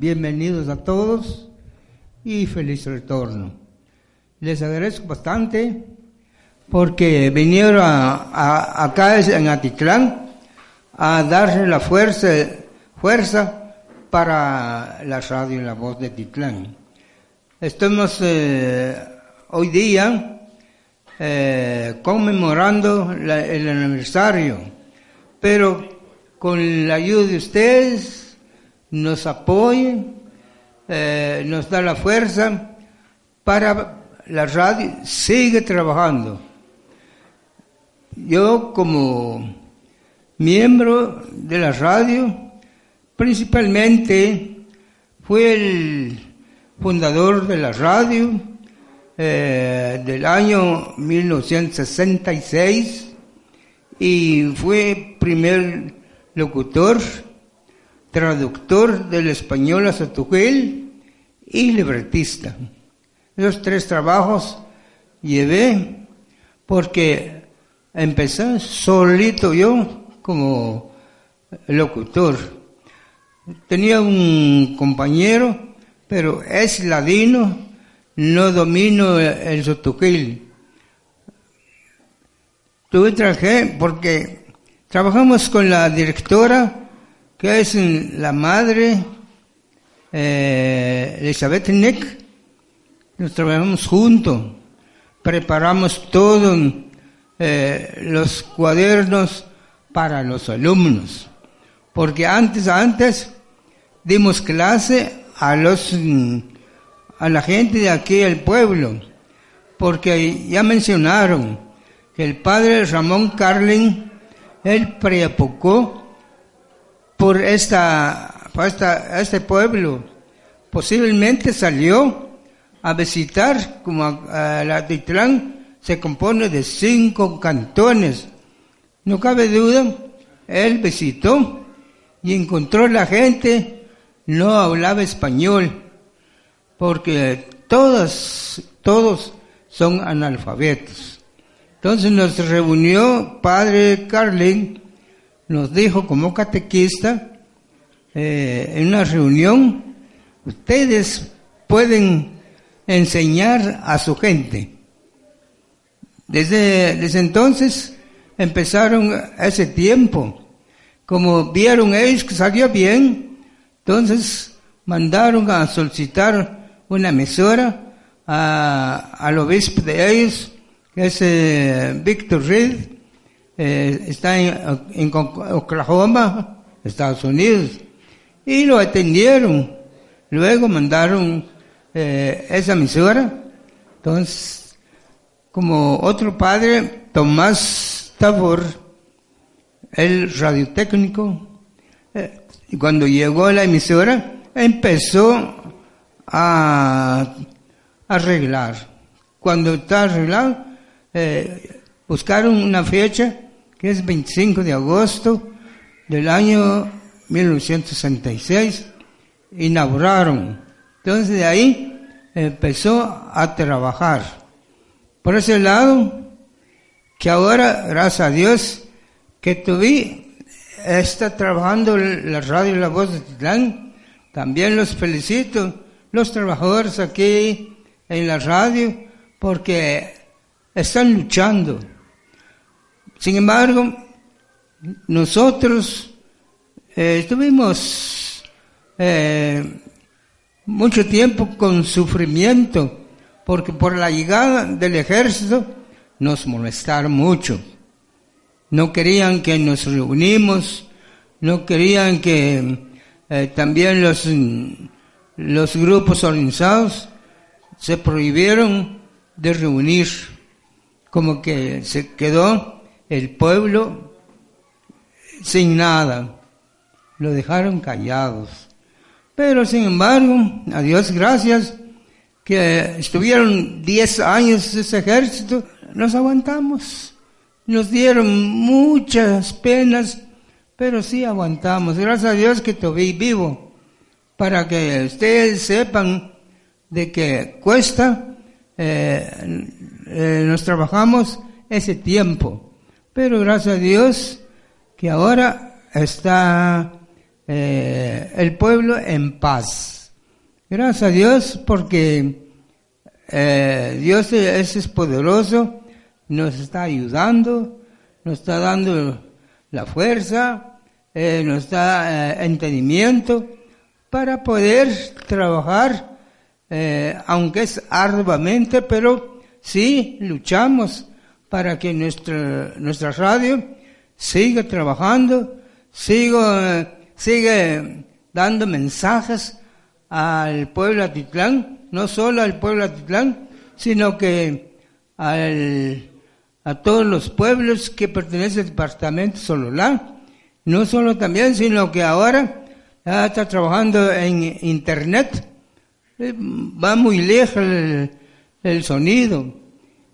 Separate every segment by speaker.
Speaker 1: bienvenidos a todos y feliz retorno. Les agradezco bastante porque vinieron a, acá en Atitlán a darle la fuerza, fuerza para la radio la voz de Atitlán. Estamos eh, hoy día eh, conmemorando el aniversario, pero con la ayuda de ustedes nos apoyen, eh, nos da la fuerza para la radio sigue trabajando. Yo como miembro de la radio, principalmente fui el fundador de la radio eh, del año 1966 y fue primer locutor, traductor del español a Sotugel y libretista. Esos tres trabajos llevé porque empecé solito yo como locutor. Tenía un compañero, pero es ladino, no domino el sotuquil. Tuve traje porque trabajamos con la directora, que es la madre eh, Elizabeth Nick, nos trabajamos juntos, preparamos todos eh, los cuadernos para los alumnos, porque antes, antes dimos clase a los, a la gente de aquí del pueblo, porque ya mencionaron que el padre Ramón Carlin, él preapocó por esta, por esta, este pueblo, posiblemente salió a visitar, como la Titlán se compone de cinco cantones. No cabe duda, él visitó y encontró la gente no hablaba español, porque todos, todos son analfabetos. Entonces nos reunió Padre Carlin, nos dijo como catequista, eh, en una reunión, ustedes pueden enseñar a su gente. Desde, desde entonces empezaron ese tiempo. Como vieron ellos que salió bien, entonces mandaron a solicitar una emisora al obispo de ellos, que es eh, Víctor Reed, eh, está en, Oklahoma, Estados Unidos, y lo atendieron. Luego mandaron eh, esa emisora. Entonces, como otro padre, Tomás Tabor, el radiotécnico, eh, cuando llegó a la emisora, empezó a arreglar. Cuando está arreglado, eh, buscaron una fecha que es 25 de agosto del año 1966, inauguraron entonces de ahí empezó a trabajar. Por ese lado, que ahora, gracias a Dios, que tuve, está trabajando la radio La Voz de Titlán. También los felicito, los trabajadores aquí en la radio, porque están luchando. Sin embargo, nosotros eh, estuvimos eh, mucho tiempo con sufrimiento, porque por la llegada del ejército nos molestaron mucho. No querían que nos reunimos, no querían que eh, también los, los grupos organizados se prohibieron de reunir, como que se quedó el pueblo sin nada, lo dejaron callados. Pero sin embargo, a Dios gracias, que estuvieron 10 años ese ejército, nos aguantamos. Nos dieron muchas penas, pero sí aguantamos. Gracias a Dios que todavía vivo, para que ustedes sepan de que cuesta, eh, eh, nos trabajamos ese tiempo. Pero gracias a Dios que ahora está eh, el pueblo en paz. Gracias a Dios porque eh, Dios es, poderoso, nos está ayudando, nos está dando la fuerza, eh, nos da entendimiento para poder trabajar, aunque es arduamente, pero sí luchamos para que nuestra, nuestra radio siga trabajando, siga, sigue dando mensajes al pueblo Atitlán, no solo al pueblo Atitlán, sino que al, a todos los pueblos que pertenecen al departamento Sololá, no solo también, sino que ahora ya está trabajando en internet, eh, va muy lejos el sonido,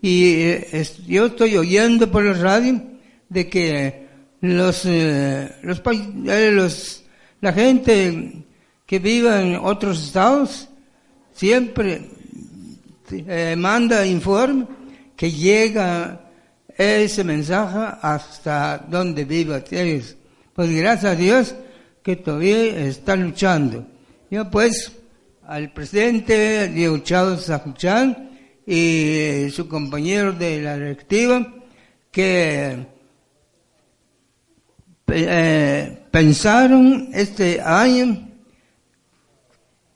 Speaker 1: y eh, yo estoy oyendo por la radio de que los, eh, los, eh, los, la gente que vive en otros estados siempre manda informe que llega ese mensaje hasta donde vive ellos. Pues gracias a Dios que todavía está luchando. Yo pues al presidente Diego Chávez Sajuchán, y su compañero de la directiva que eh, pensaron este año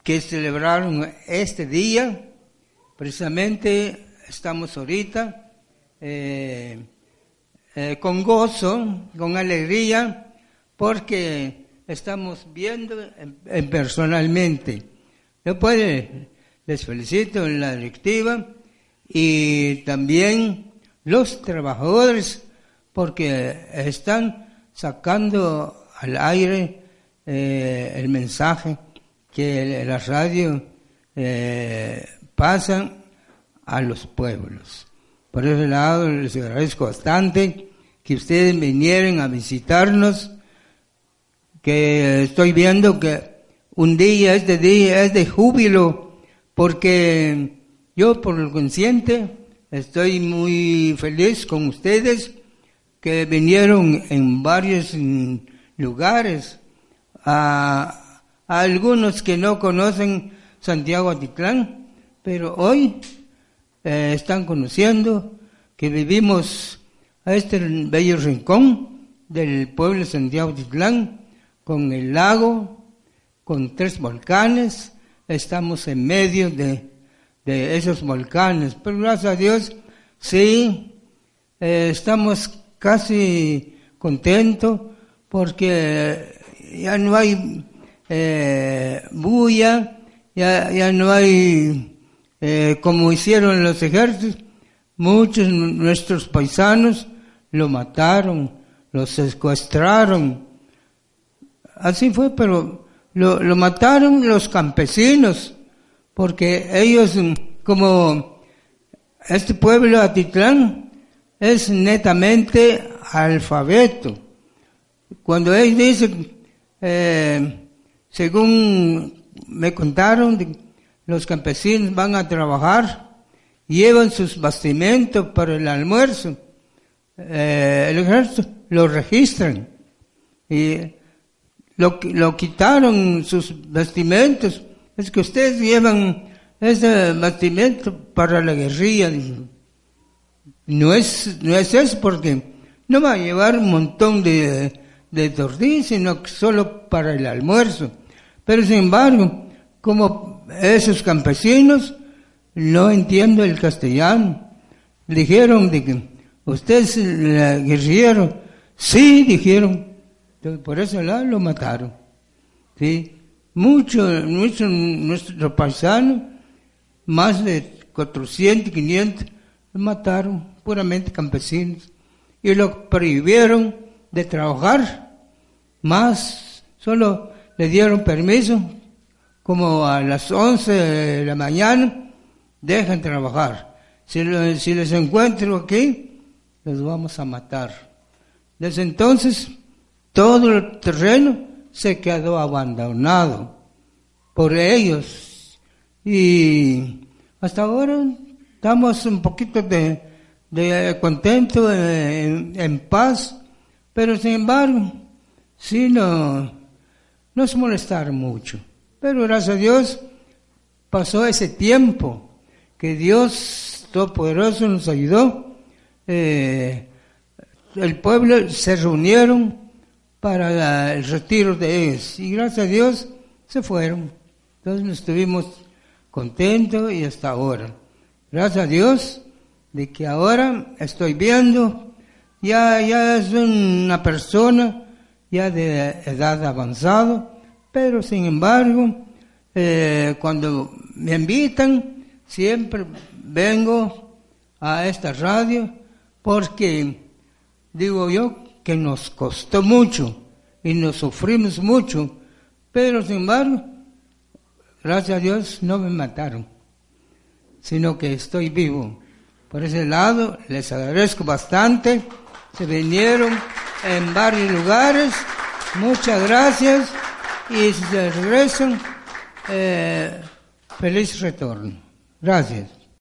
Speaker 1: que celebraron este día, precisamente estamos ahorita eh, eh, con gozo, con alegría, porque estamos viendo personalmente. Yo puede, les felicito en la directiva y también los trabajadores porque están sacando al aire eh, el mensaje que la radio eh, pasa a los pueblos. Por ese lado les agradezco bastante que ustedes vinieran a visitarnos, que estoy viendo que un día, este día es de júbilo, porque yo, por lo consciente, estoy muy feliz con ustedes que vinieron en varios lugares, a, algunos que no conocen Santiago Atitlán, pero hoy eh, están conociendo que vivimos a este bello rincón del pueblo de Santiago Atitlán, con el lago, con tres volcanes, estamos en medio de de esos volcanes. Pero gracias a Dios, sí, eh, estamos casi contentos porque ya no hay eh, bulla, ya, ya no hay, eh, como hicieron los ejércitos, muchos nuestros paisanos lo mataron, lo secuestraron. Así fue, pero lo, lo mataron los campesinos porque ellos, como este pueblo Atitlán, es netamente alfabeto. Cuando ellos dicen, eh, según me contaron, los campesinos van a trabajar, llevan sus bastimentos para el almuerzo, eh, el ejército lo registran y lo, lo quitaron sus vestimentos es que ustedes llevan ese bastimento para la guerrilla. No es, no es eso porque no va a llevar un montón de, de tortillas, sino solo para el almuerzo. Pero sin embargo, como esos campesinos no entienden el castellano, dijeron de que ustedes la guerrillero, sí dijeron, por eso lo mataron. ¿sí? Muchos, muchos nuestros paisanos, más de 400, 500, mataron, puramente campesinos, y lo prohibieron de trabajar, más solo le dieron permiso, como a las 11 de la mañana, dejan trabajar. Si, si les encuentro aquí, los vamos a matar. Desde entonces, todo el terreno se quedó abandonado por ellos. Y hasta ahora estamos un poquito de, contento, en, paz, pero sin embargo, sí no, nos molestaron mucho. Pero gracias a Dios pasó ese tiempo que Dios Todopoderoso nos ayudó. Eh, el pueblo se reunieron para el retiro de ellos y gracias a Dios se fueron. Entonces estuvimos contentos y hasta ahora. Gracias a Dios de que ahora estoy viendo, ya, ya es una persona ya de edad avanzada, pero sin embargo, eh, cuando me invitan, siempre vengo a esta radio porque digo yo que nos costó mucho y nos sufrimos mucho, pero sin embargo, gracias a Dios no me mataron, sino que estoy vivo. Por ese lado les agradezco bastante, se vinieron en varios lugares, muchas gracias y si se regresan, eh, feliz retorno. Gracias.